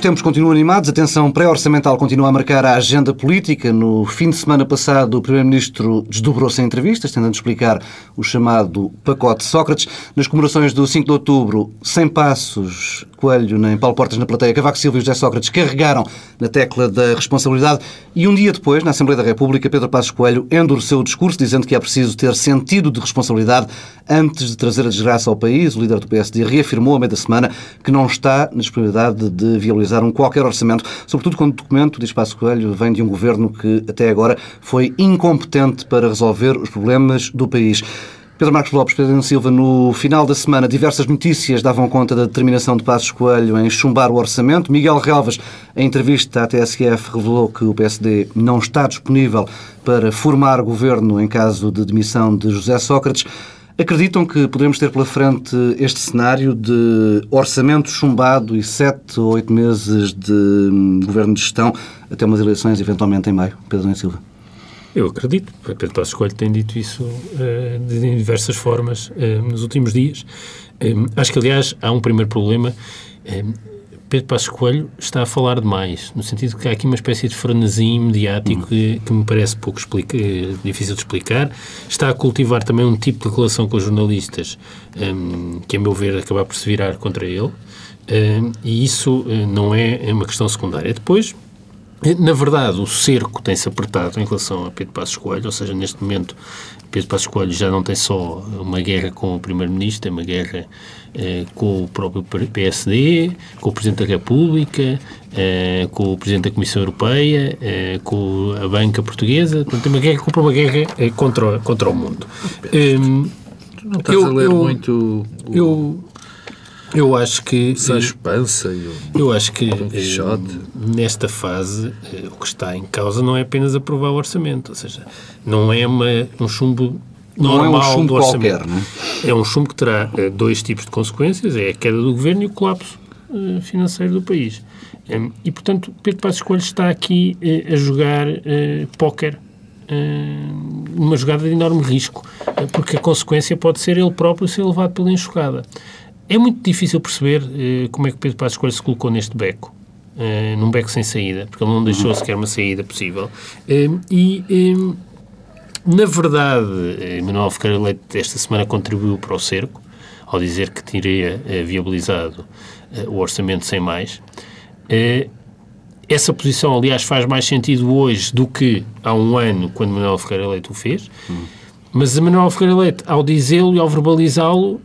Os tempos continuam animados, a tensão pré-orçamental continua a marcar a agenda política. No fim de semana passado, o Primeiro-Ministro desdobrou-se em entrevistas, tentando explicar o chamado pacote Sócrates. Nas comemorações do 5 de outubro, sem passos, Coelho nem Paulo Portas na plateia, Cavaco Silva e José Sócrates carregaram na tecla da responsabilidade. E um dia depois, na Assembleia da República, Pedro Passos Coelho endureceu o discurso, dizendo que é preciso ter sentido de responsabilidade antes de trazer a desgraça ao país. O líder do PSD reafirmou, a meio da semana, que não está na disponibilidade de viabilizar um qualquer orçamento, sobretudo quando o documento, diz Passo Coelho, vem de um governo que até agora foi incompetente para resolver os problemas do país. Pedro Marcos Lopes, Pedro Silva, no final da semana, diversas notícias davam conta da determinação de Passos Coelho em chumbar o orçamento. Miguel Relvas, em entrevista à TSF, revelou que o PSD não está disponível para formar governo em caso de demissão de José Sócrates. Acreditam que podemos ter pela frente este cenário de orçamento chumbado e sete ou oito meses de hum, governo de gestão até umas eleições, eventualmente em maio? Pedro Silva. Eu acredito. Pedro Passos Coelho tem dito isso uh, de diversas formas uh, nos últimos dias. Um, acho que, aliás, há um primeiro problema. Um, Pedro Passos Coelho está a falar demais, no sentido que há aqui uma espécie de frenesim mediático que, que, me parece pouco explica, eh, difícil de explicar. Está a cultivar também um tipo de relação com os jornalistas um, que, a meu ver, acaba por se virar contra ele. E isso não é uma questão secundária. Depois, na verdade, o cerco tem-se apertado em relação a Pedro Passos Coelho, ou seja, neste momento Pedro Passos Coelho já não tem só uma guerra com o Primeiro-Ministro, é uma guerra eh, com o próprio PSD, com o Presidente da República, eh, com o Presidente da Comissão Europeia, eh, com a banca portuguesa. Portanto, tem uma guerra, compra uma guerra eh, contra, contra o mundo. Um, tu não estás eu, a ler eu, muito... O... Eu, eu acho que. Sancho Pança e o Eu acho que eh, nesta fase eh, o que está em causa não é apenas aprovar o orçamento, ou seja, não é uma, um chumbo normal não é um chumbo do orçamento. Qualquer, não é? é um chumbo que terá eh, dois tipos de consequências: é a queda do governo e o colapso financeiro do país. E, portanto, Pedro Passos Coelho está aqui a jogar póquer numa jogada de enorme risco, porque a consequência pode ser ele próprio ser levado pela enxugada. É muito difícil perceber uh, como é que Pedro Passos Coelho se colocou neste beco. Uh, num beco sem saída, porque ele não deixou sequer uma saída possível. Uh, e, na verdade, Manuel Ferreira Leite esta semana contribuiu para o cerco, ao dizer que teria viabilizado o orçamento sem mais. Essa posição, aliás, faz mais sentido hoje do que há um ano, quando Manuel Ferreira Leite o fez. Uhum. Mas Manuel Ferreira Leite, ao dizê-lo e ao verbalizá-lo,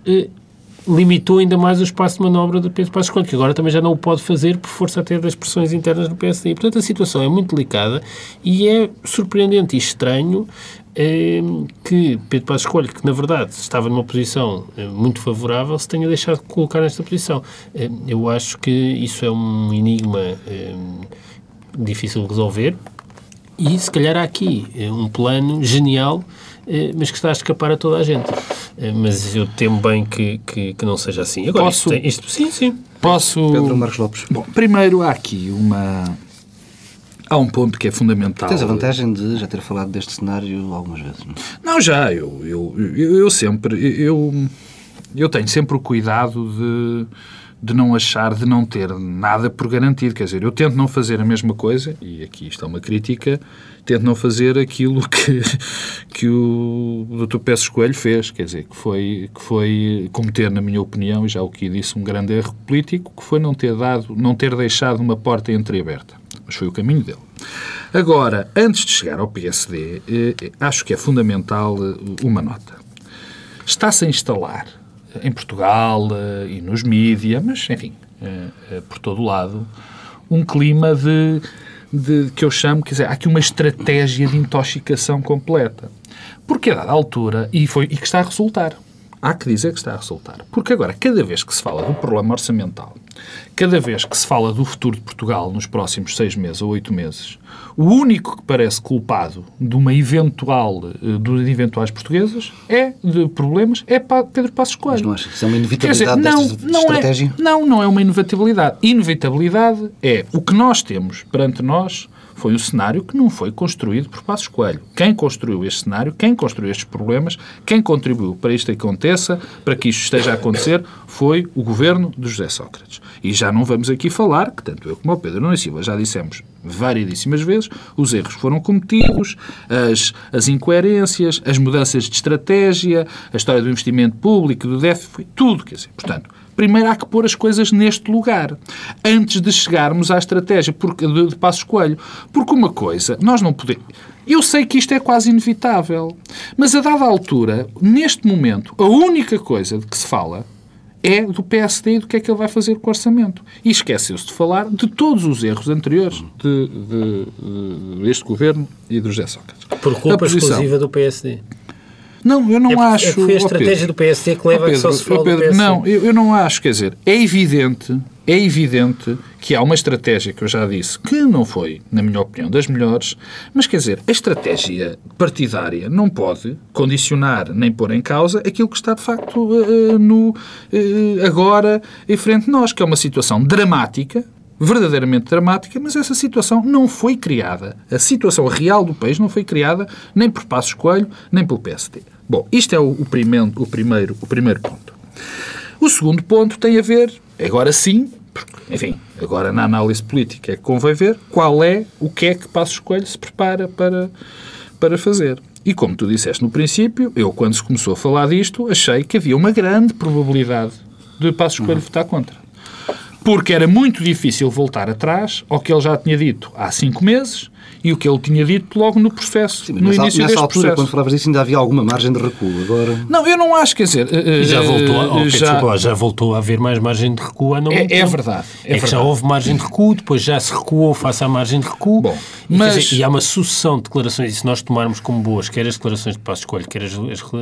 limitou ainda mais o espaço de manobra do Pedro Passos Coelho, que agora também já não o pode fazer por força até das pressões internas do PSD. Portanto, a situação é muito delicada e é surpreendente e estranho eh, que Pedro Passos Coelho, que na verdade estava numa posição eh, muito favorável, se tenha deixado de colocar nesta posição. Eh, eu acho que isso é um enigma eh, difícil de resolver e se calhar há aqui eh, um plano genial mas que está a escapar a toda a gente. Eh, mas eu temo bem que, que, que não seja assim. Agora, Posso... Isto, isto, sim, sim. Posso... Pedro Marcos Lopes. Bom, primeiro há aqui uma... Há um ponto que é fundamental. Tens a vantagem de já ter falado deste cenário algumas vezes, não? É? Não, já. Eu, eu, eu, eu sempre... Eu, eu tenho sempre o cuidado de de não achar, de não ter nada por garantido. Quer dizer, eu tento não fazer a mesma coisa, e aqui está uma crítica, tento não fazer aquilo que, que o Dr. Peço Coelho fez, quer dizer, que foi, que foi cometer, na minha opinião, e já o que disse, um grande erro político, que foi não ter dado, não ter deixado uma porta entreaberta. Mas foi o caminho dele. Agora, antes de chegar ao PSD, eh, acho que é fundamental eh, uma nota. Está-se a instalar em Portugal uh, e nos mídias, mas, enfim, uh, uh, por todo o lado, um clima de, de, que eu chamo, quer dizer, há aqui uma estratégia de intoxicação completa. Porque a dada altura, e, foi, e que está a resultar, há que dizer que está a resultar. Porque agora, cada vez que se fala do problema orçamental, cada vez que se fala do futuro de Portugal nos próximos seis meses ou oito meses, o único que parece culpado de uma eventual, eh, de eventuais portuguesas é de problemas é Pedro Passos Coelho. Mas não acha que isso é uma inevitabilidade dizer, não, não é, estratégia? É, não, não é uma inevitabilidade. Inevitabilidade é o que nós temos perante nós foi um cenário que não foi construído por Passos Coelho. Quem construiu este cenário, quem construiu estes problemas, quem contribuiu para isto aconteça, para que isto esteja a acontecer, foi o governo de José Sócrates. E já não vamos aqui falar, que tanto eu como o Pedro Nunes Silva já dissemos variedíssimas vezes, os erros foram cometidos, as, as incoerências, as mudanças de estratégia, a história do investimento público, do déficit, foi tudo, quer dizer, portanto, primeiro há que pôr as coisas neste lugar, antes de chegarmos à estratégia porque, de, de Passos Coelho. Porque uma coisa, nós não podemos... Eu sei que isto é quase inevitável, mas a dada altura, neste momento, a única coisa de que se fala é do PSD e do que é que ele vai fazer com o orçamento. E esqueceu-se de falar de todos os erros anteriores de, de, de, deste governo e do José Sócrates. Por culpa exclusiva do PSD. Não, eu não é, acho. Foi a estratégia do PSD que leva Pedro, a que só se fala Pedro. Não, eu, eu não acho. Quer dizer, é evidente, é evidente que há uma estratégia que eu já disse que não foi, na minha opinião, das melhores, mas quer dizer, a estratégia partidária não pode condicionar nem pôr em causa aquilo que está de facto uh, no, uh, agora em frente de nós, que é uma situação dramática, verdadeiramente dramática, mas essa situação não foi criada. A situação real do país não foi criada nem por Passos Coelho, nem pelo PSD. Bom, isto é o, o, primeiro, o, primeiro, o primeiro ponto. O segundo ponto tem a ver, agora sim, enfim, agora na análise política é que convém ver qual é, o que é que Passos Coelho se prepara para, para fazer. E como tu disseste no princípio, eu quando se começou a falar disto, achei que havia uma grande probabilidade de Passos Coelho uhum. votar contra porque era muito difícil voltar atrás ao que ele já tinha dito há cinco meses e o que ele tinha dito logo no processo, Sim, no nessa, início nessa deste altura, processo. quando falavas disso, ainda havia alguma margem de recuo. Agora... Não, eu não acho, quer dizer... Uh, já, voltou, oh, já, desculpa, já voltou a haver mais margem de recuo não é, é verdade. É, é verdade. que já houve margem de recuo, depois já se recuou face à margem de recuo. Bom, e, mas... Dizer, e há uma sucessão de declarações, e se nós tomarmos como boas, quer as declarações de Passo Escolho, quer as,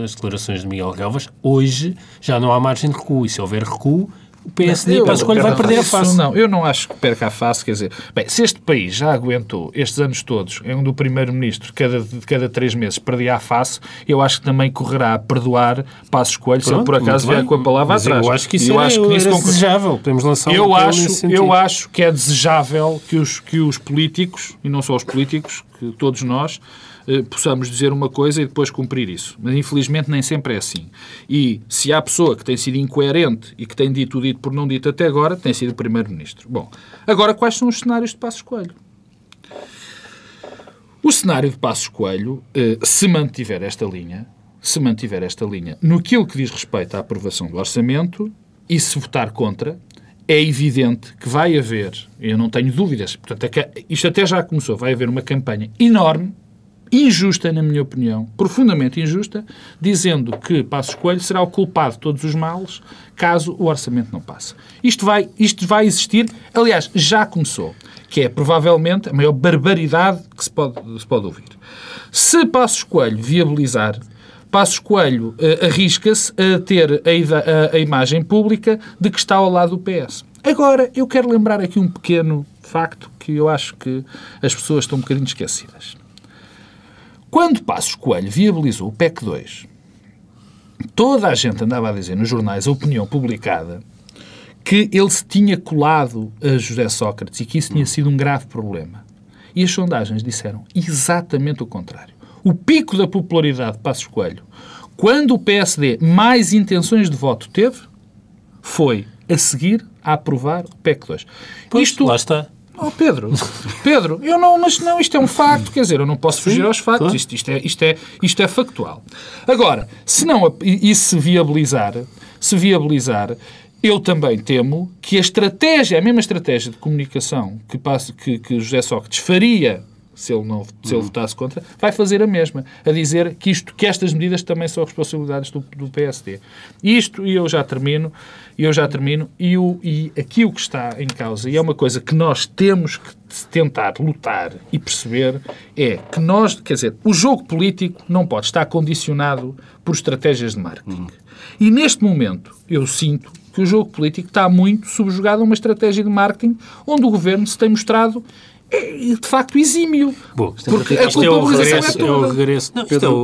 as declarações de Miguel Galvas, hoje já não há margem de recuo. E se houver recuo, o PSD para a escolha vai perder a face. Não, eu não acho que perca a face. Quer dizer, bem, se este país já aguentou estes anos todos em onde o Primeiro-Ministro, cada, de cada três meses, perdia a face, eu acho que também correrá a perdoar Passos Coelho se ele por acaso vier com a palavra Mas atrás. Eu acho que isso eu era, acho que era desejável. Podemos lançar eu um acho, Eu acho que é desejável que os, que os políticos, e não só os políticos, que todos nós, possamos dizer uma coisa e depois cumprir isso. Mas infelizmente nem sempre é assim. E se há pessoa que tem sido incoerente e que tem dito o dito por não dito até agora, tem sido o Primeiro-Ministro. Bom, agora quais são os cenários de Passos Coelho? O cenário de Passos Coelho, eh, se mantiver esta linha, se mantiver esta linha, no que diz respeito à aprovação do orçamento e se votar contra, é evidente que vai haver, eu não tenho dúvidas, portanto, é isto até já começou, vai haver uma campanha enorme injusta, na minha opinião, profundamente injusta, dizendo que Passos Coelho será o culpado de todos os males caso o orçamento não passe. Isto vai, isto vai existir, aliás, já começou, que é provavelmente a maior barbaridade que se pode, se pode ouvir. Se Passos Coelho viabilizar Passos Coelho uh, arrisca-se a ter a, a, a, imagem pública de que está ao lado do PS. Agora, eu quero lembrar aqui um pequeno facto que eu acho que as pessoas estão um bocadinho esquecidas. Quando Passos Coelho viabilizou o PEC 2, toda a gente andava a dizer nos jornais, a opinião publicada, que ele se tinha colado a José Sócrates e que isso tinha sido um grave problema. E as sondagens disseram exatamente o contrário. O pico da popularidade de Passos Coelho, quando o PSD mais intenções de voto teve, foi a seguir a aprovar o PEC 2. Pois, Isto, lá está. Oh, Pedro, Pedro, eu não, mas não, isto é um facto, quer dizer, eu não posso fugir Sim, aos factos, claro. isto, isto, é, isto, é, isto é factual. Agora, se não, e se viabilizar, se viabilizar, eu também temo que a estratégia, a mesma estratégia de comunicação que, que, que José Sócrates faria se ele, não, se ele uhum. votasse contra, vai fazer a mesma, a dizer que, isto, que estas medidas também são responsabilidades do, do PSD. Isto, e eu já termino, e eu já termino, e, o, e aqui o que está em causa, e é uma coisa que nós temos que tentar lutar e perceber, é que nós, quer dizer, o jogo político não pode estar condicionado por estratégias de marketing. Uhum. E neste momento, eu sinto que o jogo político está muito subjugado a uma estratégia de marketing onde o governo se tem mostrado é, de facto exímio. Bom, porque a culpabilização é, é, é o regresso. Não, isto é o,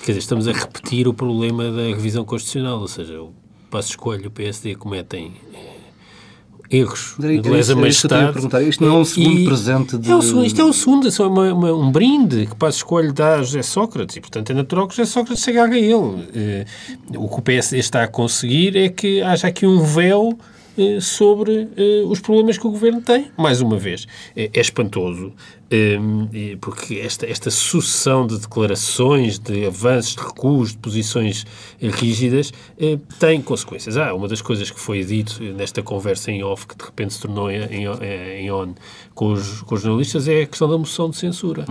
quer dizer, estamos a repetir o problema da revisão constitucional, ou seja, o passo escolho o PSD cometem eh, erros de lesa majestade. Isto não é um segundo presente de- É o segundo, isto é o segundo, é só uma- uma- um brinde que Passos Coelho dá a José Sócrates e, portanto, é natural que José Sócrates se agarre a ele. Eh, o que o PSD está a conseguir é que haja aqui um véu sobre eh, os problemas que o Governo tem, mais uma vez. É, é espantoso, eh, e- porque esta, esta sucessão de declarações, de avanços, de recuos, de posições eh, rígidas, eh, tem consequências. Ah, uma das coisas que foi dito nesta conversa em off, que de repente se tornou em, em, on com os, com os jornalistas, é a questão da moção de censura.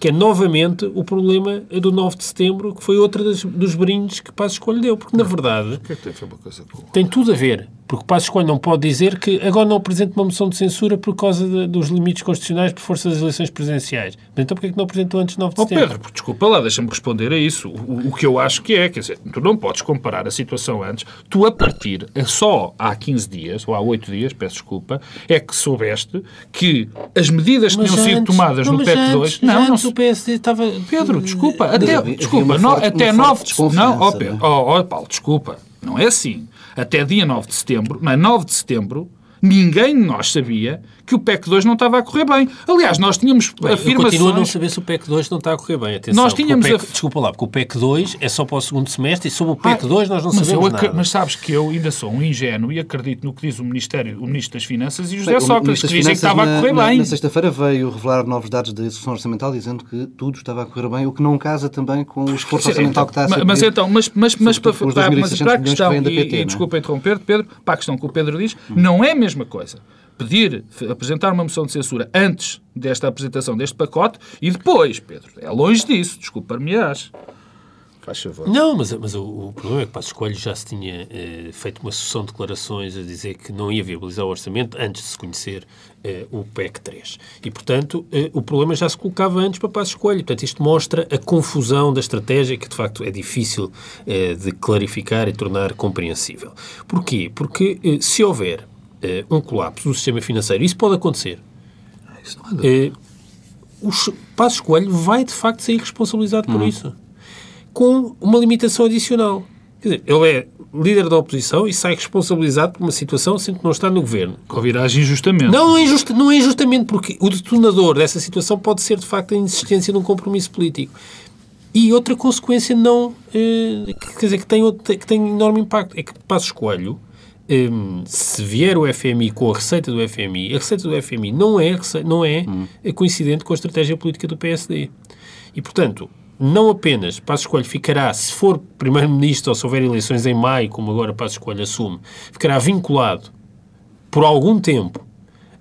Que é novamente o problema do 9 de setembro, que foi outro das- dos brindes que Passos Coelho deu. Porque, na verdade, O que é que tem a ver uma coisa com... tem tudo a ver. Porque Passos Coelho não pode dizer que agora não apresenta uma moção de censura por causa de- dos limites constitucionais por força das eleições presidenciais. Mas então porquê é que não apresentou antes de 9 de Ó setembro? Pedro, desculpa lá, deixa-me responder a isso. O, o que eu acho que é, quer dizer, tu não podes comparar a situação antes. Tu, a partir, só há 15 dias, ou há 8 dias, peço desculpa, é que soubeste que as medidas que Mas tinham sido tomadas não, no PEC antes- 2... já Não, não antes se- o PSD estava... Pedro, desculpa, até, desculpa, uma no- forte- até uma 9 forte de Não, ó desconfiança, Pedro, ó ó, Paulo, desculpa, não é assim. Até dia 9 de setembro, é? 9 de setembro, ninguém de nós sabia que o PEC 2 não estava a correr bem. Aliás, nós tínhamos Bem, eu afirmações... continuo a não saber se o PEC 2 não está a correr bem. Atenção, Nós tínhamos PEC, a- Desculpa lá, porque o PEC 2 é só para o segundo semestre e sobre o PEC Ah, 2 nós não mas sabemos eu acre- nada. Mas sabes que eu ainda sou um ingênuo e acredito no que diz o Ministério, o Ministro das Finanças e o José Bem, Sócrates, que dizem que estava a correr na, na- bem. Na sexta-feira veio revelar novos dados da execução orçamental dizendo que tudo estava a correr bem, o que não casa também com o esforço orçamental então, que está a ser ma- mas então, mas, mas, mas, para, para, 2.600 mas para a que questão, vêm da e, PT, e é? desculpa interromper, Pedro, para a questão que o Pedro diz, não é a mesma coisa pedir, apresentar uma moção de censura antes desta apresentação deste pacote e depois, Pedro. É longe disso, desculpa-me-ás. Faz favor. Não, mas, mas o, o problema é que Passos Coelho já se tinha eh, feito uma sucessão de declarações a dizer que não ia viabilizar o orçamento antes de se conhecer eh, o PEC 3. E, portanto, eh, o problema já se colocava antes para Passos Coelho. Portanto, isto mostra a confusão da estratégia que, de facto, é difícil eh, de clarificar e tornar compreensível. Porquê? Porque eh, se houver eh, um colapso do sistema financeiro, isso pode acontecer. Eh, o Ch- Passos Coelho vai, de facto, ser responsabilizado por isso com uma limitação adicional. Quer dizer, ele é líder da oposição e sai responsabilizado por uma situação sendo que não está no governo. Ou viragem injustamente. Não, não é, injusta- não é injustamente, porque o detonador dessa situação pode ser, de facto, a insistência de um compromisso político. E outra consequência não... eh, que- quer dizer, que tem, que tem enorme impacto. É que Passos Coelho, eh, se vier o FMI com a receita do FMI, a receita do FMI não é, não é coincidente com a estratégia política do PSD. E, portanto, não apenas Passos Coelho ficará, se for Primeiro-Ministro ou se houver eleições em maio, como agora Passos Coelho assume, ficará vinculado por algum tempo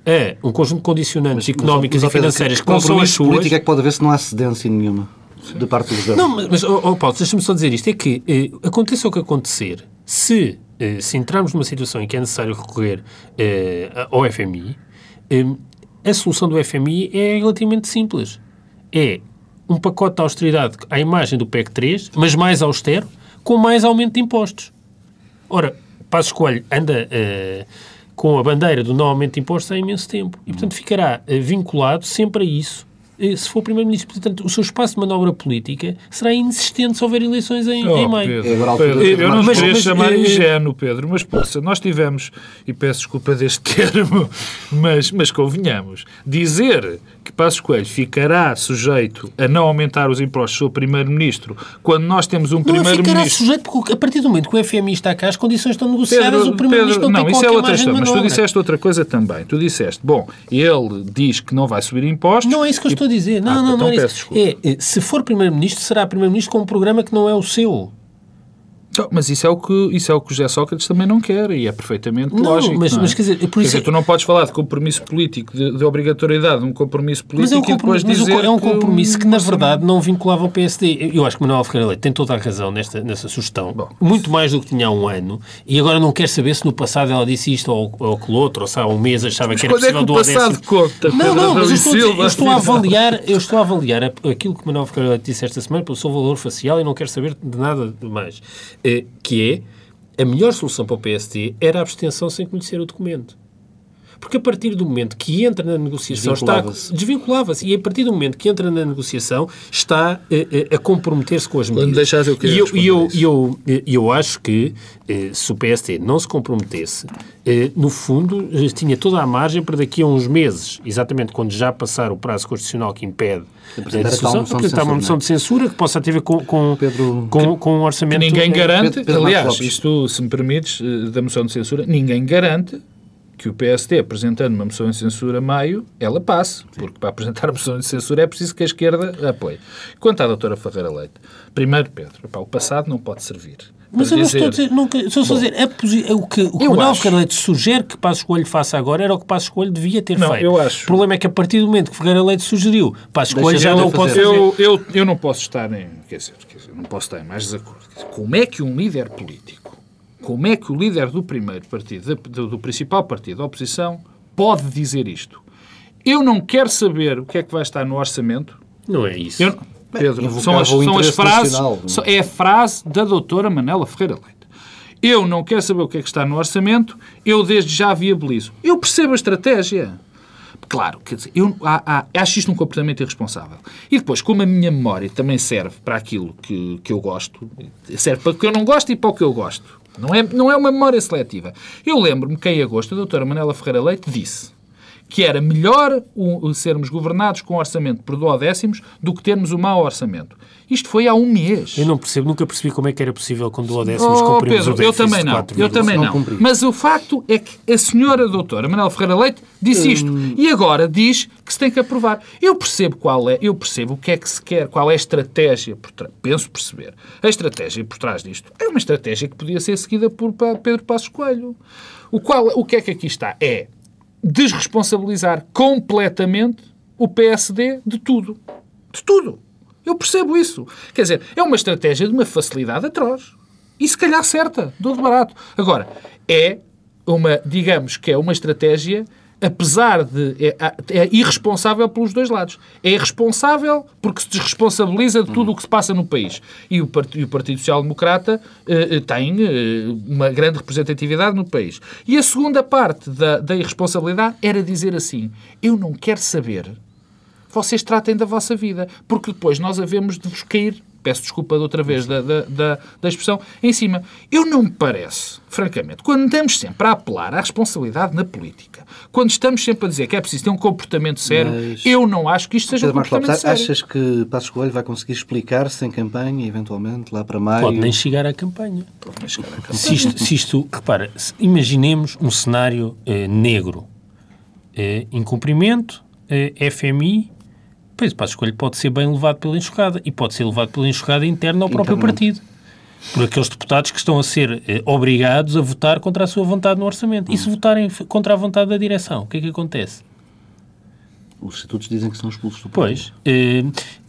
a um conjunto de condicionantes económicas Mas, e financeiras que que não são as suas. político é que pode haver se não há cedência nenhuma da parte do governo? Não, mas, mas oh, oh, Paulo, deixa-me só dizer isto: é que eh, aconteça o que acontecer, se, se entrarmos numa situação em que é necessário recorrer eh, ao FMI, eh, a solução do FMI é relativamente simples. É um pacote de austeridade à imagem do PEC 3, mas mais austero, com mais aumento de impostos. Ora, Passos Coelho anda eh, com a bandeira do não aumento de impostos há imenso tempo. E, portanto, ficará eh, vinculado sempre a isso eh, se for Primeiro-Ministro. Portanto, o seu espaço de manobra política será inexistente se houver eleições em, Oh, em maio. Pedro, É Pedro, eu não Mas- queria mas, chamar eh, ingênuo, Pedro, mas poxa, nós tivemos, e peço desculpa deste termo, mas, mas convenhamos, dizer que Passos Coelho ficará sujeito a não aumentar os impostos sobre o Primeiro-Ministro quando nós temos um Não ficará Primeiro-Ministro... sujeito, porque a partir do momento que o FMI está cá, as condições estão negociadas, Pedro, o Primeiro-Ministro não, não, tem isso é outra questão, mas tu disseste outra coisa também. Tu disseste, bom, ele diz que não vai subir impostos... Não é isso que eu e- estou a dizer. Não, Ah, não, então não é isso. É, é, se for Primeiro-Ministro, será Primeiro-Ministro com um programa que não é o seu. Então, Mas isso é, o que, isso é o que o José Sócrates também não quer e é perfeitamente Não, lógico. mas- não é? mas quer dizer, por Quer isso dizer, é- tu não podes falar de compromisso político, de, de obrigatoriedade de um compromisso Mas é um político e depois compromisso, dizer é um que compromisso que, na orçamento- verdade, não vinculava o PSD. Eu acho que Manuel Ferreira Leite tem toda a razão nesta, nessa sugestão. Bom. muito mais do que tinha há um ano. E agora não quer saber se no passado ela disse isto ou, ou aquele outro, ou se há um mês achava que era quando é que possível o do passado conta? Não, não, mas eu estou, Silva? eu estou a avaliar, eu estou a avaliar aquilo que Manuel Ferreira Leite disse esta semana pelo seu valor facial e não quero saber de nada de mais. Eh, que é, a melhor solução para o PSD era a abstenção sem conhecer o documento. Porque a partir do momento que entra na negociação está Desvinculava-se. desvinculava-se e a partir do momento que entra na negociação está eh, eh, a comprometer-se com as medidas. eu queria e eu, e eu, isso. e eu, eh, eu acho que se o PSD não se comprometesse, no fundo tinha toda a margem para daqui a uns meses, exatamente quando já passar o prazo constitucional que impede Apresentar a a discussão, moção de apresentar uma moção é? de censura que possa ter a ver com, com, Pedro- com, com um Que orçamento... ninguém eh, garante, Pedro- Pedro aliás, isto, se me permites, da moção de censura, ninguém garante que o PSD, apresentando uma moção de censura a maio, ela passe. Porque para apresentar a moção de censura é preciso que a esquerda apoie. Quanto à doutora Ferreira Leite, primeiro, Pedro, o passado não pode servir. Mas eu não estou a dizer, nunca, estou só a dizer, a posi- o que, o Manuel Ferreira Leite sugere que Passos Coelho faça agora era o que Passos Coelho devia ter Não, feito. eu acho- O problema é que a partir do momento que Ferreira Leite sugeriu, Passos Deixa Coelho já não pode fazer. Eu, eu, eu não posso estar em. Quer dizer, quer dizer, não posso estar em mais desacordo. Dizer, como é que um líder político, como é que o líder do primeiro partido, do, do principal partido da oposição, pode dizer isto? Eu não quero saber o que é que vai estar no orçamento. Não é isso. Eu, Pedro, invocava são as, o são as frases. nacional. são- É a frase da doutora Manela Ferreira Leite. Eu não quero saber o que é que está no orçamento, eu desde já viabilizo. Eu percebo a estratégia. Claro, quer dizer, eu há- há- acho isto um comportamento irresponsável. E depois, como a minha memória também serve para aquilo que, que eu gosto, serve para o que eu não gosto e para o que eu gosto. Não é, não é uma memória seletiva. Eu lembro-me que em agosto a doutora Manela Ferreira Leite disse que era melhor o- o sermos governados com orçamento por duodécimos do que termos um mau orçamento. Isto foi há um mês. Eu não percebo, nunca percebi como é que era possível com duodécimos Oh, cumprirmos Pedro, o eu déficit também de não. 4, Eu também não não. cumpri. Mas o facto é que a senhora doutora Manuel Ferreira Leite disse isto e agora diz que se tem que aprovar. Eu percebo qual é, eu percebo o que é que se quer, qual é a estratégia por trás. Penso perceber. A estratégia por trás disto é uma estratégia que podia ser seguida por Pedro Passos Coelho. O, qual, o que é que aqui está? É desresponsabilizar completamente o PSD de tudo. De tudo. Eu percebo isso. Quer dizer, é uma estratégia de uma facilidade atroz. E se calhar certa, de barato. Agora, é uma, digamos que é uma estratégia, apesar de. É, é irresponsável pelos dois lados. É irresponsável porque se desresponsabiliza de tudo o que se passa no país. E o, part- e o Partido Social Democrata eh, eh, tem eh, uma grande representatividade no país. E a segunda parte da, da irresponsabilidade era dizer assim: eu não quero saber vocês tratem da vossa vida, porque depois nós havemos de vos cair, peço desculpa de outra vez da, da, da, da expressão, em cima. Eu não me parece, francamente, quando estamos sempre a apelar à responsabilidade na política, quando estamos sempre a dizer que é preciso ter um comportamento sério, Mas- eu não acho que isto seja um Pedro Marcos comportamento Lopes, sério. achas que Passos Coelho vai conseguir explicar-se em campanha, eventualmente, lá para maio? Pode nem chegar à campanha. Mas, cara, Se isto, se isto repara, se- imaginemos um cenário eh, negro. Eh, incumprimento, eh, FMI, pois o Passos Coelho pode ser bem levado pela enxurrada e pode ser levado pela enxurrada interna ao próprio partido. Por aqueles deputados que estão a ser eh, obrigados a votar contra a sua vontade no orçamento. E se votarem f- contra a vontade da direção, o que é que acontece? Os estatutos dizem que são expulsos do Pois. eh,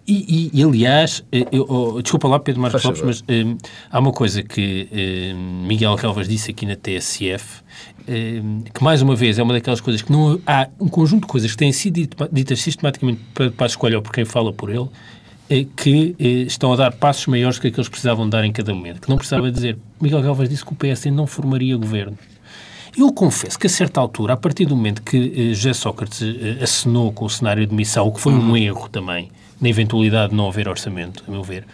e, e- e, aliás, eh, eu- oh, desculpa lá, Pedro Marcos Lopes, mas eh, há uma coisa que eh, Miguel Relvas disse aqui na TSF, eh, que mais uma vez é uma daquelas coisas que não há um conjunto de coisas que têm sido ditas sistematicamente para, para a escolha ou por quem fala por ele, que eh, estão a dar passos maiores que aqueles que precisavam dar em cada momento. Que não precisava dizer. Miguel Relvas disse que o PSD não formaria governo. Eu confesso que a certa altura, a partir do momento que eh, José Sócrates eh, assinou com o cenário de missão, o que foi um erro também, na eventualidade de não haver orçamento, a meu ver,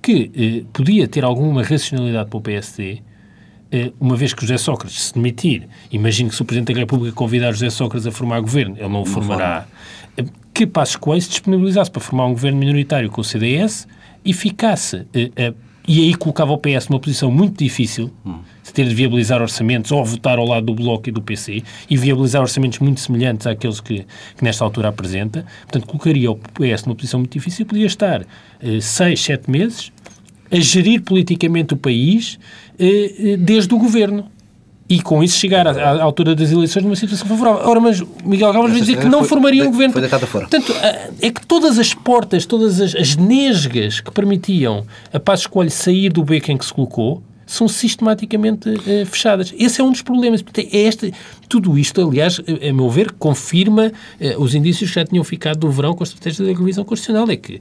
que eh, podia ter alguma racionalidade para o PSD, eh, uma vez que José Sócrates se demitir, imagino que se o Presidente da República convidar José Sócrates a formar governo, ele não o formará, eh, que Passos Coelho se disponibilizasse para formar um governo minoritário com o CDS e ficasse, eh, eh, e aí colocava o PS numa posição muito difícil, de ter de viabilizar orçamentos ou votar ao lado do Bloco e do PC, e viabilizar orçamentos muito semelhantes àqueles que, que nesta altura apresenta. Portanto, colocaria o PS numa posição muito difícil e podia estar eh, seis, sete meses a gerir politicamente o país eh, eh, desde o governo. E com isso chegar à, à altura das eleições numa situação favorável. Ora, mas Miguel Galvas vai dizer que não foi- formaria um governo. foi deitada fora. Portanto, é que todas as portas, todas as, as nesgas que permitiam a Passos Coelho sair do beco em que se colocou são sistematicamente eh, fechadas. Esse é um dos problemas. É este, tudo isto, aliás, a, a meu ver, confirma eh, os indícios que já tinham ficado do verão com a estratégia da revisão constitucional. É que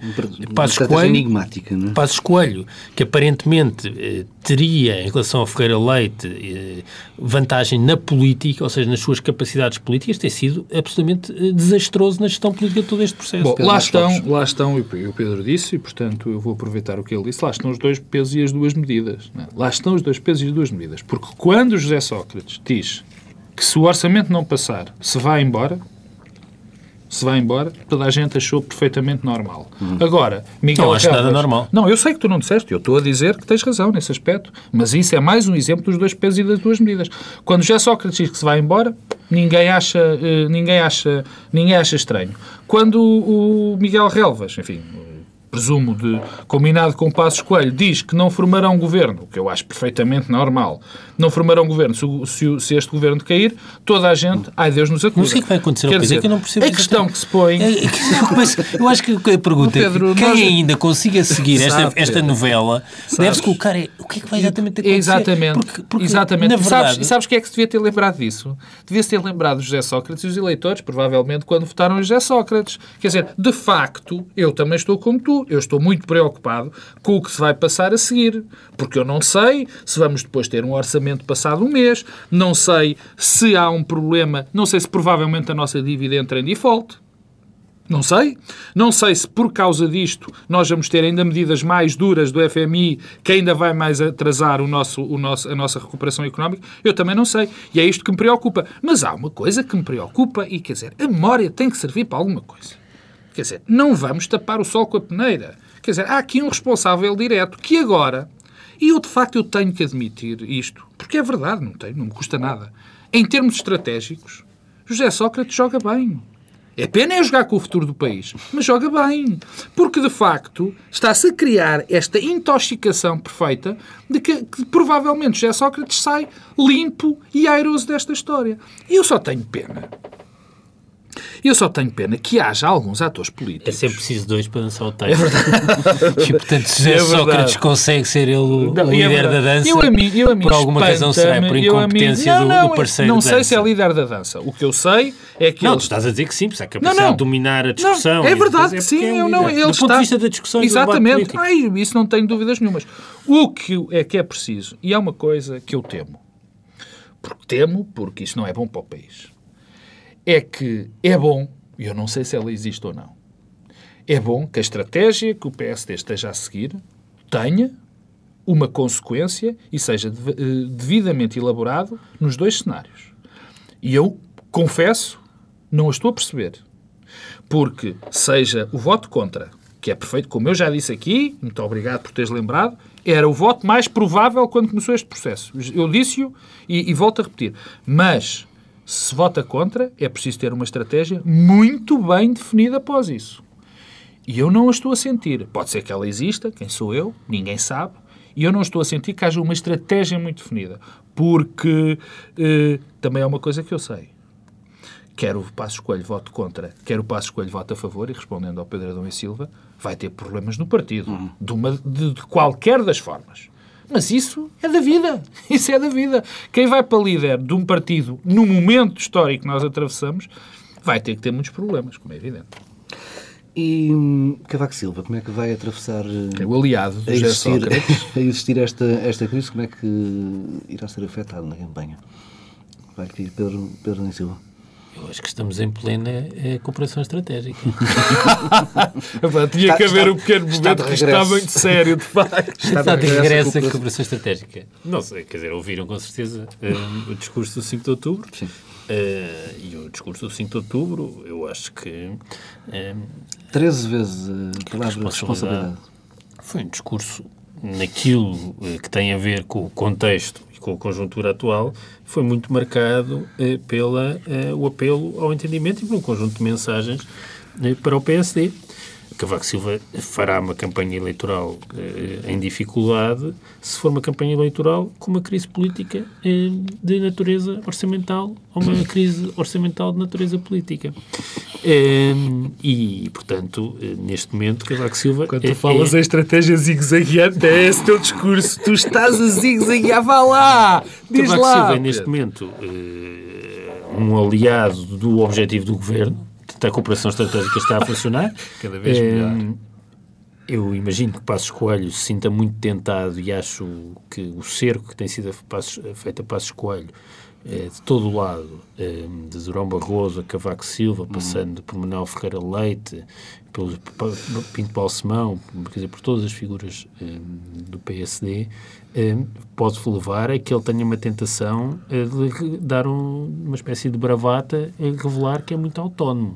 Passos Coelho enigmática, não é? Passos Coelho, que aparentemente eh, teria, em relação ao Ferreira Leite, eh, vantagem na política, ou seja, nas suas capacidades políticas, tem sido absolutamente eh, desastroso na gestão política de todo este processo. Bom, lá estão, lá estão, e o Pedro disse, e portanto eu vou aproveitar o que ele disse, lá estão os dois pesos e as duas medidas. É? Lá estão os dois pesos e as duas medidas. Porque quando José Sócrates diz que se o orçamento não passar, se vai embora, se vai embora, toda a gente achou perfeitamente normal. Hum. Agora, Miguel Não acho nada normal. Não, eu sei que tu não disseste, eu estou a dizer que tens razão nesse aspecto, mas isso é mais um exemplo dos dois pesos e das duas medidas. Quando já Sócrates diz que se vai embora, ninguém acha, uh, ninguém acha, ninguém acha estranho. Quando o, o Miguel Relvas, enfim, presumo, de combinado com o Passos Coelho, diz que não formarão governo, o que eu acho perfeitamente normal, não formarão governo se, se, este governo cair, toda a gente, ai Deus nos acuda. Mas o que é que vai acontecer? Quer dizer, que eu não percebo a questão que se põe... É, é, eu acho que a pergunta Pedro, é quem nós... ainda consiga seguir esta, esta novela deve-se colocar é, o que é que vai exatamente acontecer? Exatamente. Porque, porque, exatamente. Na verdade... sabes, sabes que é que se devia ter lembrado disso? Devia-se ter lembrado José Sócrates e os eleitores, provavelmente, quando votaram José Sócrates. Quer dizer, de facto, eu também estou como tu eu estou muito preocupado com o que se vai passar a seguir, porque eu não sei se vamos depois ter um orçamento passado um mês, não sei se há um problema, não sei se provavelmente a nossa dívida entra em default. Não sei. Não sei se por causa disto nós vamos ter ainda medidas mais duras do FMI que ainda vai mais atrasar o nosso, o nosso, a nossa recuperação económica. Eu também não sei. E é isto que me preocupa. Mas há uma coisa que me preocupa e, quer dizer, a memória tem que servir para alguma coisa. Quer dizer, não vamos tapar o sol com a peneira. Quer dizer, há aqui um responsável direto que agora, e eu de facto eu tenho que admitir isto, porque é verdade, não, tem, não me custa nada. Em termos estratégicos, José Sócrates joga bem. É pena é jogar com o futuro do país, mas joga bem. Porque, de facto, está-se a criar esta intoxicação perfeita de que, que, provavelmente José Sócrates sai limpo e airoso desta história. E eu só tenho pena eu só tenho pena que haja alguns atores políticos. É sempre preciso dois para dançar o tango. É verdade. e, portanto, se é Sócrates consegue ser ele o não, é líder é da dança, eu a mim, eu a mim por alguma razão será por incompetência não, do, do parceiro Não sei se é líder da dança. O que eu sei é que. Não, ele... tu estás a dizer que sim, porque há capacidade não, não. de dominar a discussão. Não, é verdade que sim. É eu não, ele do está... ponto de vista da discussão Exatamente. Ai, isso não tenho dúvidas nenhumas. O que é que é preciso, e é uma coisa que eu temo, porque temo, porque isso não é bom para o país, é que é bom e eu não sei se ela existe ou não. É bom que a estratégia que o PSD esteja a seguir tenha uma consequência e seja eh, devidamente elaborado nos dois cenários. E eu confesso, não a estou a perceber. Porque seja o voto contra, que é perfeito, como eu já disse aqui, muito obrigado por teres lembrado, era o voto mais provável quando começou este processo. Eu disse-o e, e volto a repetir. Mas se vota contra, é preciso ter uma estratégia muito bem definida após isso. E eu não a estou a sentir. Pode ser que ela exista, quem sou eu, ninguém sabe. E eu não estou a sentir que haja uma estratégia muito definida. Porque eh, também é uma coisa que eu sei. Quer o Passo Escolho vote contra, quer o Passo Escolho vote a favor, e respondendo ao Pedro Adão e Silva, vai ter problemas no partido. Uhum. De, uma, de, de qualquer das formas. Mas isso é da vida. Isso é da vida. Quem vai para líder de um partido no momento histórico que nós atravessamos vai ter que ter muitos problemas, como é evidente. E hum, Cavaco Silva, como é que vai atravessar é o aliado a existir, a existir esta, esta crise? Como é que irá ser afetado na campanha? Vai pedir Pedro, Pedro Silva. Eu acho que estamos em plena é, cooperação estratégica. Tinha está, que haver está, um pequeno momento que está muito sério, de facto. Está, está de regresso a cooperação estratégica. Não sei, quer dizer, ouviram com certeza um, o discurso do 5 de outubro. Sim. Uh, e o discurso do 5 de outubro, eu acho que. Um, 13 vezes a palavra responsabilidade. responsabilidade. Foi um discurso naquilo que tem a ver com o contexto com a conjuntura atual, foi muito marcado eh, pela eh, apelo ao entendimento e por um conjunto de mensagens eh, para o PSD. Cavaco Silva fará uma campanha eleitoral eh, em dificuldade se for uma campanha eleitoral com uma crise política eh, de natureza orçamental ou uma crise orçamental de natureza política. Eh, e, portanto, eh, neste momento, Cavaco Silva... Quando tu é, falas é... em estratégia zigue-zagueante, é esse teu discurso. tu estás a zigue-zaguear, vá lá! Diz Cavaco lá! Silva é, neste momento, eh, um aliado do objetivo do governo, a cooperação estratégica está a funcionar. Cada vez melhor. Eu imagino que Passos Coelho se sinta muito tentado e acho que o cerco que tem sido feito a Passos Coelho de todo o lado, eh, de Durão Barroso a Cavaco Silva, passando por Manuel Ferreira Leite, pelo Pinto Balsemão, quer dizer, por todas as figuras eh, do PSD, pode levar a que ele tenha uma tentação de dar uma espécie de bravata a revelar que é muito autónomo.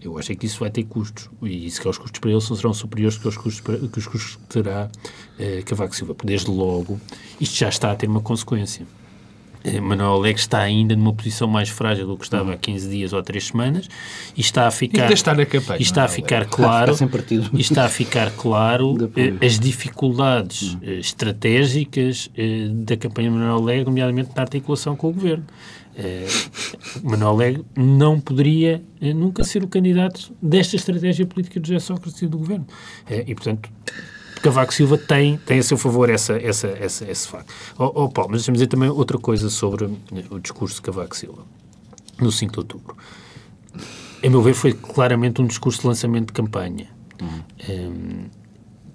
Eu acho que isso vai ter custos. E se os custos para ele serão superiores que os custos, para, que os custos que terá Cavaco Silva. Desde logo, isto já está a ter uma consequência. Eh, Manuel Alegre está ainda numa posição mais frágil do que estava há 15 dias ou há 3 semanas e está a ficar e está na campanha, e está a ficar claro e está a ficar claro eh, as dificuldades hum. estratégicas da campanha de Manuel Alegre, nomeadamente na articulação com o governo. Manuel Alegre não poderia nunca ser o candidato desta estratégia política de José Sócrates e do governo. e, portanto, Cavaco Silva tem, tem a seu favor essa, essa, essa, esse facto. Oh, oh Paulo, mas deixa-me dizer também outra coisa sobre o discurso de Cavaco Silva, no 5 de outubro. A meu ver, foi claramente um discurso de lançamento de campanha. Uhum. Um,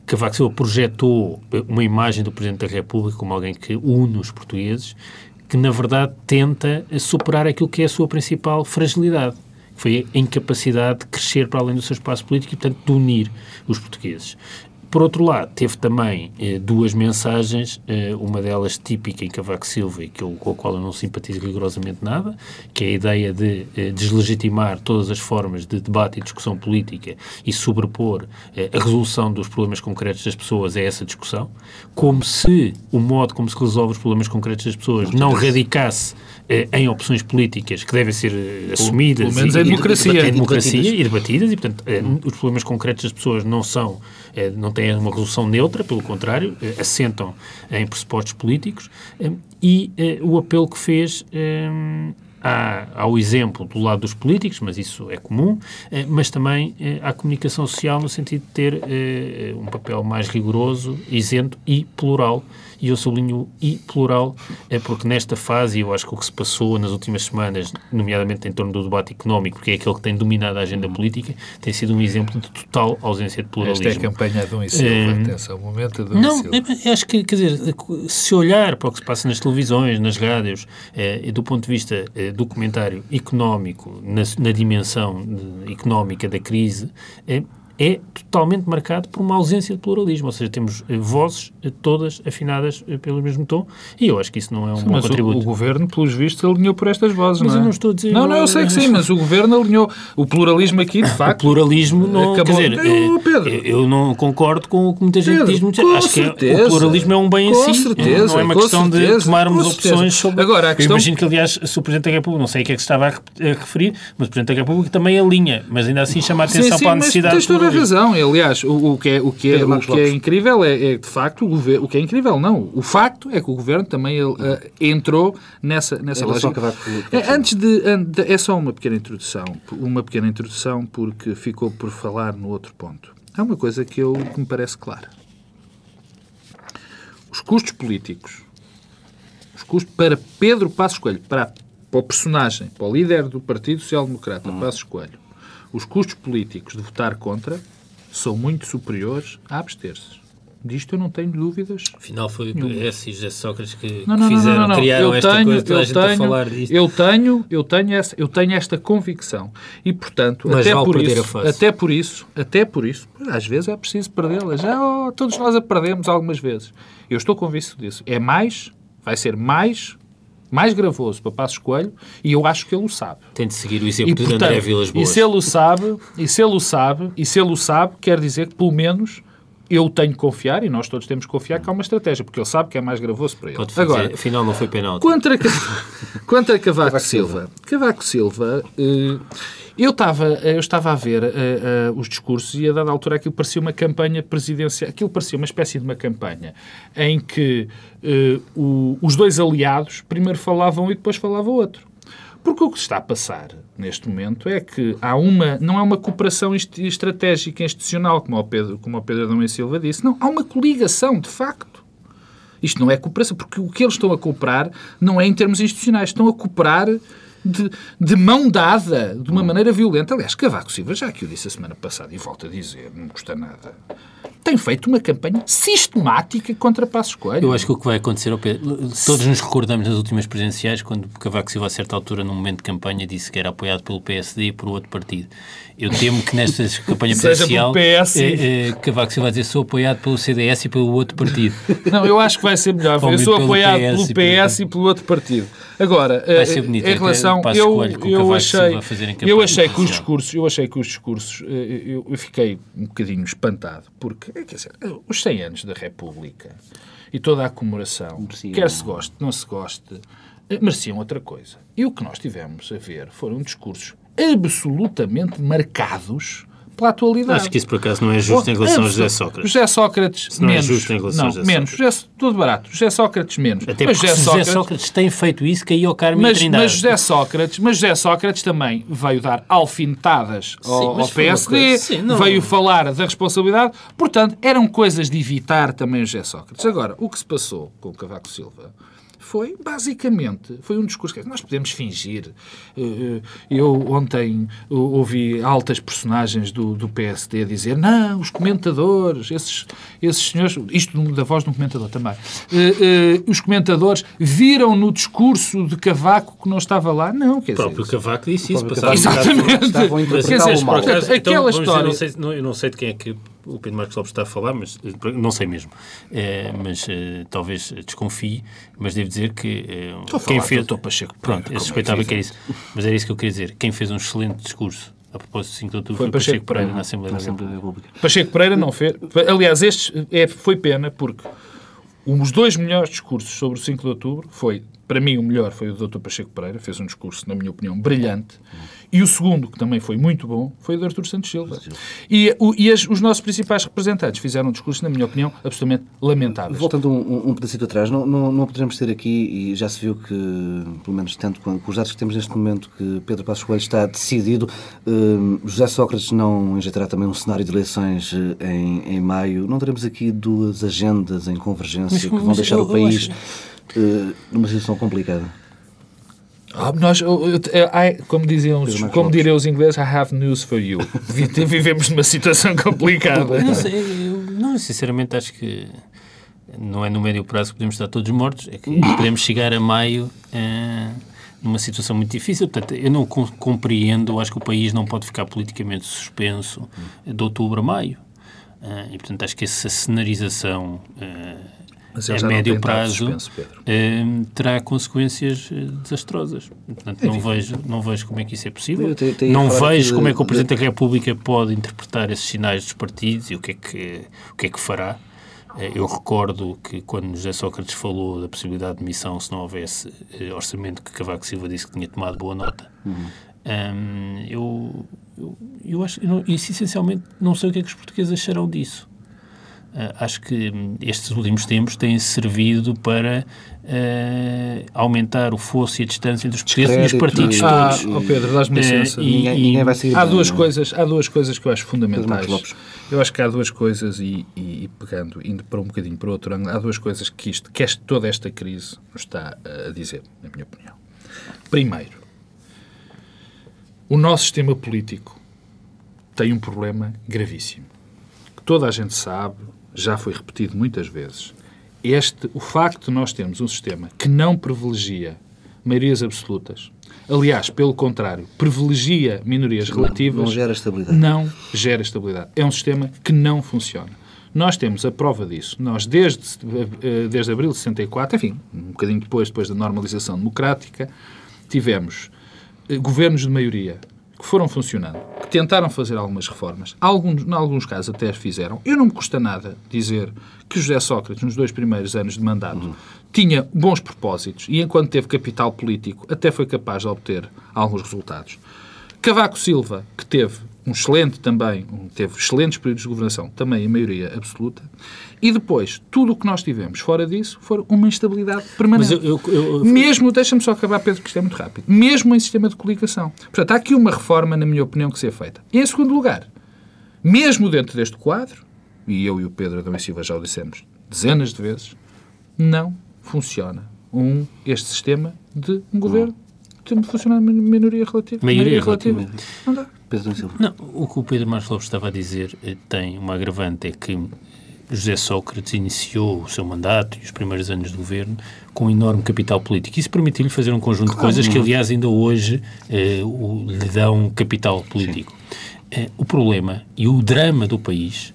Cavaco Silva projetou uma imagem do Presidente da República como alguém que une os portugueses, que na verdade tenta superar aquilo que é a sua principal fragilidade, que foi a incapacidade de crescer para além do seu espaço político e, portanto, de unir os portugueses. Por outro lado, teve também eh, duas mensagens, eh, uma delas típica em Cavaco Silva e que eu, com a qual eu não simpatizo rigorosamente nada, que é a ideia de eh, deslegitimar todas as formas de debate e discussão política e sobrepor eh, a resolução dos problemas concretos das pessoas a essa discussão, como se o modo como se resolve os problemas concretos das pessoas não radicasse eh, em opções políticas que devem ser eh, assumidas pelo menos e, em democracia, em democracia e debatidas e, portanto, os problemas concretos das pessoas não são é, não têm uma resolução neutra, pelo contrário, é, assentam em pressupostos políticos, é, e o apelo que fez há, ao exemplo do lado dos políticos, mas isso é comum, mas também à comunicação social no sentido de ter um papel mais rigoroso, isento e plural e eu sublinho e plural, é porque nesta fase, eu acho que o que se passou nas últimas semanas, nomeadamente em torno do debate económico, que é aquele que tem dominado a agenda política, tem sido um exemplo de total ausência de pluralismo. Esta é a campanha de um e Silva, é, atenção, o momento de um Não, é, acho que, quer dizer, se olhar para o que se passa nas televisões, nas rádios, é, do ponto de vista documentário económico, na, na dimensão económica da crise, é, é totalmente marcado por uma ausência de pluralismo, ou seja, temos eh, vozes eh, todas afinadas eh, pelo mesmo tom, e eu acho que isso não é um sim, bom mas contributo. O, o, governo, pelos vistos, alinhou por estas vozes, mas não é? eu não estou a dizer... Não, não, eu sei que sim, mas o governo alinhou. O pluralismo aqui, de facto... O pluralismo não... Acabou... Quer dizer, eu, Pedro, eu não concordo com o que muita gente Pedro, diz. Acho certeza, que é, o pluralismo é um bem si. Certeza, não é uma questão certeza, de tomarmos opções sobre... Agora, a questão... Eu imagino que, aliás, se o Presidente da República, não sei o que é que se estava a referir, mas o Presidente da República também alinha, mas ainda assim chama a atenção sim, sim, para a necessidade... Toda a razão. Aliás, o, o que é, o que é, o que é incrível é, é, de facto, o, governo, o que é incrível, não. O facto é que o governo também uh, entrou nessa, nessa lógica. É, antes de, É só uma pequena introdução. Uma pequena introdução, porque ficou por falar no outro ponto. Há uma coisa que, eu, que me parece clara. Os custos políticos, os custos para Pedro Passos Coelho, para, para o personagem, para o líder do Partido Social Democrata, hum. Passos Coelho, os custos políticos de votar contra são muito superiores a abster-se. Disto eu não tenho dúvidas. Afinal, foi esse e José Sócrates que, não, não, que fizeram, não, não, criaram eu esta tenho, coisa, toda a gente tenho, falar disto. Eu tenho, eu tenho, essa, eu tenho esta convicção. E, portanto, Mas até vale por, isso, até por isso, até por isso, às vezes é preciso perdê-la. Já oh, todos nós a perdemos algumas vezes. Eu estou convicto disso. É mais, vai ser mais mais gravoso para Passos Coelho e eu acho que ele o sabe. Tem de seguir o exemplo e, portanto, de André Vilas Boas. E se ele o sabe, e se ele o sabe, e se ele o sabe, quer dizer que pelo menos eu tenho que confiar, e nós todos temos que confiar que há uma estratégia, porque ele sabe que é mais gravoso para ele. Pode fazer, Agora, afinal não foi penal. Contra, contra Cavaco Silva. Cavaco Silva, uh, eu estava, eu estava a ver uh, os discursos e a dada altura aquilo parecia uma campanha presidencial, aquilo parecia uma espécie de uma campanha em que o, os dois aliados primeiro falavam e depois falava outro. Porque o que está a passar neste momento é que há uma, não há uma cooperação estratégica institucional, como o Pedro, como o Pedro Adão e Silva disse, não, há uma coligação, de facto. Isto não é cooperação, porque o que eles estão a cooperar não é em termos institucionais, estão a cooperar de, de mão dada, de uma maneira violenta. Aliás, Cavaco Silva, já que o disse a semana passada e volto a dizer, não custa nada, tem feito uma campanha sistemática contra Passos Coelho. Eu acho que o que vai acontecer, ao Pedro, todos nos recordamos nas últimas presidenciais, quando Cavaco Silva, a certa altura, num momento de campanha, disse que era apoiado pelo PSD e por outro partido. Eu temo que nesta campanha presidencial, eh, eh, Cavaco Silva vai dizer sou apoiado pelo CDS e pelo outro partido. Não, eu acho que vai ser melhor. Eu Ou sou pelo apoiado PS pelo e pelo- PS e pelo outro partido. Agora, Vai eh, ser bonito, em é, relação, eu, eu achei, eu achei que os discursos, eu achei que os discursos, eh, eu, eu fiquei um bocadinho espantado, porque, eh, quer dizer, os 100 anos da República e toda a comemoração, Mereciam. quer se goste, não se goste, eh, mereciam outra coisa. E o que nós tivemos a ver foram discursos absolutamente marcados pela atualidade. Acho que isso, por acaso, não é justo em relação a José Absol- Sócrates. José Sócrates, não é menos. justo em relação não, a José menos. José, tudo barato. José Sócrates, menos. Até mas porque se José Sócrates tem feito isso, caiu ao Carme e mas, Trindade. mas José Sócrates, mas José Sócrates também veio dar alfinetadas ao, Sim, ao PSD, sim, não- veio falar da responsabilidade. Portanto, eram coisas de evitar também o José Sócrates. Agora, o que se passou com o Cavaco Silva foi, basicamente, foi um discurso que nós podemos fingir. Eh, eh, Eu ontem ouvi altas personagens do, do PSD dizer não, os comentadores, esses, esses senhores, isto da voz de um comentador também, eh, os comentadores viram no discurso de Cavaco que não estava lá. Não, quer O próprio dizer... Cavaco disse isso. próprio passado Cavaco bocado- Exatamente. Estavam a Quer dizer, interpretá-lo mal. aquela dizer, história- não sei, não- eu não sei de quem é que o Pedro Marcos Lopes está a falar, mas eh, não sei mesmo. Eh, mas eh, talvez desconfie, mas devo dizer que eh, Estou a quem falar fez. Dr. Pacheco Pronto, é suspeitava que era evidente. isso. Mas era isso que eu queria dizer. Quem fez um excelente discurso a propósito do 5 de outubro Foi foi, Pacheco Pacheco Pereira Pereira, na Assembleia da República. Pacheco Pereira não fez. Aliás, este é, foi pena porque os dois melhores discursos sobre o 5 de outubro foi, para mim, o melhor foi o do Dr. Pacheco Pereira, fez um discurso, na minha opinião, brilhante. E o segundo, que também foi muito bom, foi o do Artur Santos Silva. E, o- e as- os nossos principais representantes fizeram um discurso, na minha opinião, absolutamente lamentáveis. Voltando um, um, pedacito atrás, não, não, não poderemos ter aqui, e já se viu que, pelo menos tanto com, com os dados que temos neste momento, que Pedro Passos Coelho está decidido. eh, José Sócrates não injetará também um cenário de eleições eh, em, em maio. Não teremos aqui duas agendas em convergência Mas- que vão mas deixar eu- o eu país acho- numa situação complicada. Ah, nós, eu- eu- I- como, diziam, como diriam os ingleses, I have news for you. Vi- Vivemos numa situação complicada. Não sei, eu não, sinceramente acho que não é no médio prazo que podemos estar todos mortos, é que podemos chegar a maio eh, numa situação muito difícil. Portanto, eu não com- compreendo, acho que o país não pode ficar politicamente suspenso de outubro a maio. Eh, e, portanto, acho que essa cenarização eh, Mas a não médio prazo suspenso, eh, terá consequências eh, desastrosas. Portanto, não vejo, não vejo como é que isso é possível. Não vejo aqui como é de- que o Presidente da República pode interpretar esses sinais dos partidos e o que é que, o que, é que fará. Eh, Eu recordo que quando José Sócrates falou da possibilidade de missão se não houvesse orçamento, que Cavaco Silva disse que tinha tomado boa nota. Hum, eu, eu, eu acho, eu não, isso essencialmente não sei o que é que os portugueses acharão disso. Ah, acho que estes últimos tempos têm servido para ah, aumentar o fosso e a distância entre os e os partidos e- Ah, todos. oh Pedro, dás-me Eh, licença. e- ninguém, ninguém vai sair Há bem, duas, não é? coisas, há duas coisas que eu acho fundamentais. Eu acho que há duas coisas, e, e- e pegando, indo para um bocadinho para outro ângulo, há duas coisas que, isto, que este- toda esta crise nos está a dizer, na minha opinião. Primeiro, o nosso sistema político tem um problema gravíssimo. Que toda a gente sabe, já foi repetido muitas vezes. Este, o facto de nós termos um sistema que não privilegia maiorias absolutas, aliás, pelo contrário, privilegia minorias relativas, Não gera estabilidade. não gera estabilidade. É um sistema que não funciona. Nós temos a prova disso. Nós, desde, eh, desde abril de 64, enfim, um bocadinho depois, depois da normalização democrática, tivemos eh, governos de maioria que foram funcionando, que tentaram fazer algumas reformas, alguns, em alguns casos até as fizeram. Eu não me custa nada dizer que José Sócrates, nos dois primeiros anos de mandato, tinha bons propósitos e, enquanto teve capital político, até foi capaz de obter alguns resultados. Cavaco Silva, que teve um excelente também, um- teve excelentes períodos de governação, também em maioria absoluta, e depois, tudo o que nós tivemos fora disso foi uma instabilidade permanente. Eu- eu- eu- Mesmo, deixa-me só acabar, Pedro, que isto é muito rápido, mesmo em sistema de coligação. Portanto, há aqui uma reforma, na minha opinião, que ser feita. E em segundo lugar, mesmo dentro deste quadro, e eu e o Pedro Adão e Silva já o dissemos dezenas de vezes, não funciona um, este sistema de um governo tem de funcionar minoria relativa. Maioria relativa. Não dá. Pedro Silva. Não, o que o Pedro Marcos Lopes estava a dizer eh, tem uma agravante, é que José Sócrates iniciou o seu mandato e os primeiros anos do governo com um enorme capital político. Isso permitiu-lhe fazer um conjunto de coisas que, aliás, ainda hoje eh, o, lhe dão capital político. Eh, o problema e o drama do país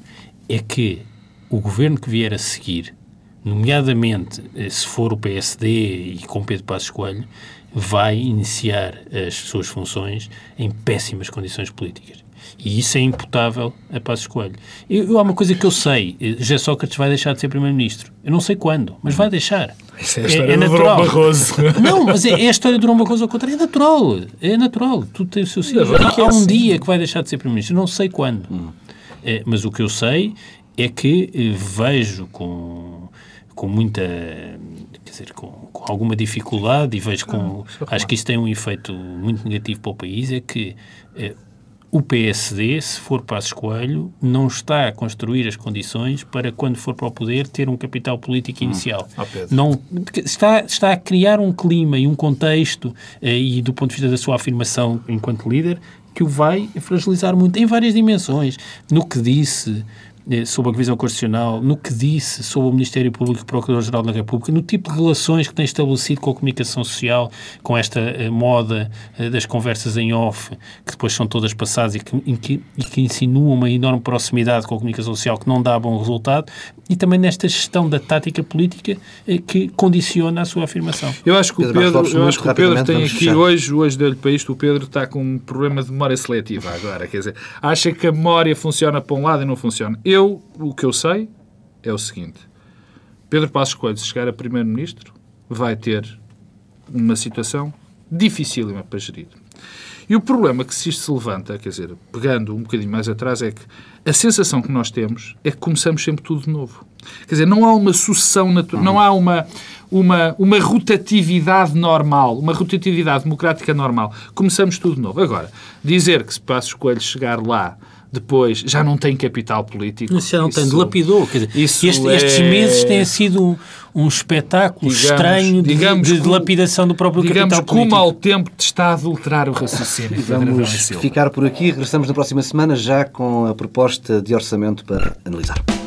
é que o governo que vier a seguir, nomeadamente eh, se for o PSD e com Pedro Passos Coelho, vai iniciar as suas funções em péssimas condições políticas. E isso é imputável a Passos Coelho. Eu, eu, há uma coisa que eu sei, eh, José Sócrates vai deixar de ser Primeiro-Ministro. Eu não sei quando, mas vai deixar. Isso é a história é, é do natural. Durão Barroso. Não, mas é, é, a história do Durão Barroso ao contrário. É natural. É natural. Tudo tem o seu sentido. Há, há um assim. dia que vai deixar de ser Primeiro-Ministro. Eu não sei quando. Hum. É, mas o que eu sei é que eh, vejo com, com muita quer dizer, com, com alguma dificuldade e vejo com ah, acho que isso tem um efeito muito negativo para o país é que eh, o PSD, se for Passos Coelho, não está a construir as condições para, quando for para o poder, ter um capital político hum. inicial. Oh, não, está, está a criar um clima e um contexto, eh, e do ponto de vista da sua afirmação enquanto líder, que o vai fragilizar muito em várias dimensões. No que disse, sobre a revisão constitucional, no que disse sobre o Ministério Público e o Procurador-Geral da República, no tipo de relações que tem estabelecido com a comunicação social, com esta uh, moda uh, das conversas em off, que depois são todas passadas e que, que, e que insinuam uma enorme proximidade com a comunicação social que não dá bom resultado, e também nesta gestão da tática política que condiciona a sua afirmação. Eu acho que o Pedro, eu acho que o Pedro tem aqui fechar. hoje, hoje dele para isto, o Pedro está com um problema de memória seletiva agora, quer dizer, acha que a memória funciona para um lado e não funciona. Eu, o que eu sei é o seguinte: Pedro Passos Coelho, se chegar a Primeiro-Ministro, vai ter uma situação dificílima para gerir. E o problema que se isto se levanta, quer dizer, pegando um bocadinho mais atrás, é que a sensação que nós temos é que começamos sempre tudo de novo. Quer dizer, não há uma sucessão natural, não há uma, uma, uma rotatividade normal, uma rotatividade democrática normal. Começamos tudo de novo. Agora, dizer que se Passos Coelho chegar lá depois já não tem capital político. Isso já não isso, tem, dilapidou. Quer dizer, este, é... Estes meses têm sido um, um espetáculo digamos, estranho de, digamos de, de dilapidação do próprio digamos capital político. Digamos como ao tempo está a adulterar o raciocínio. Vamos ficar por aqui. Regressamos na próxima semana já com a proposta de orçamento para analisar.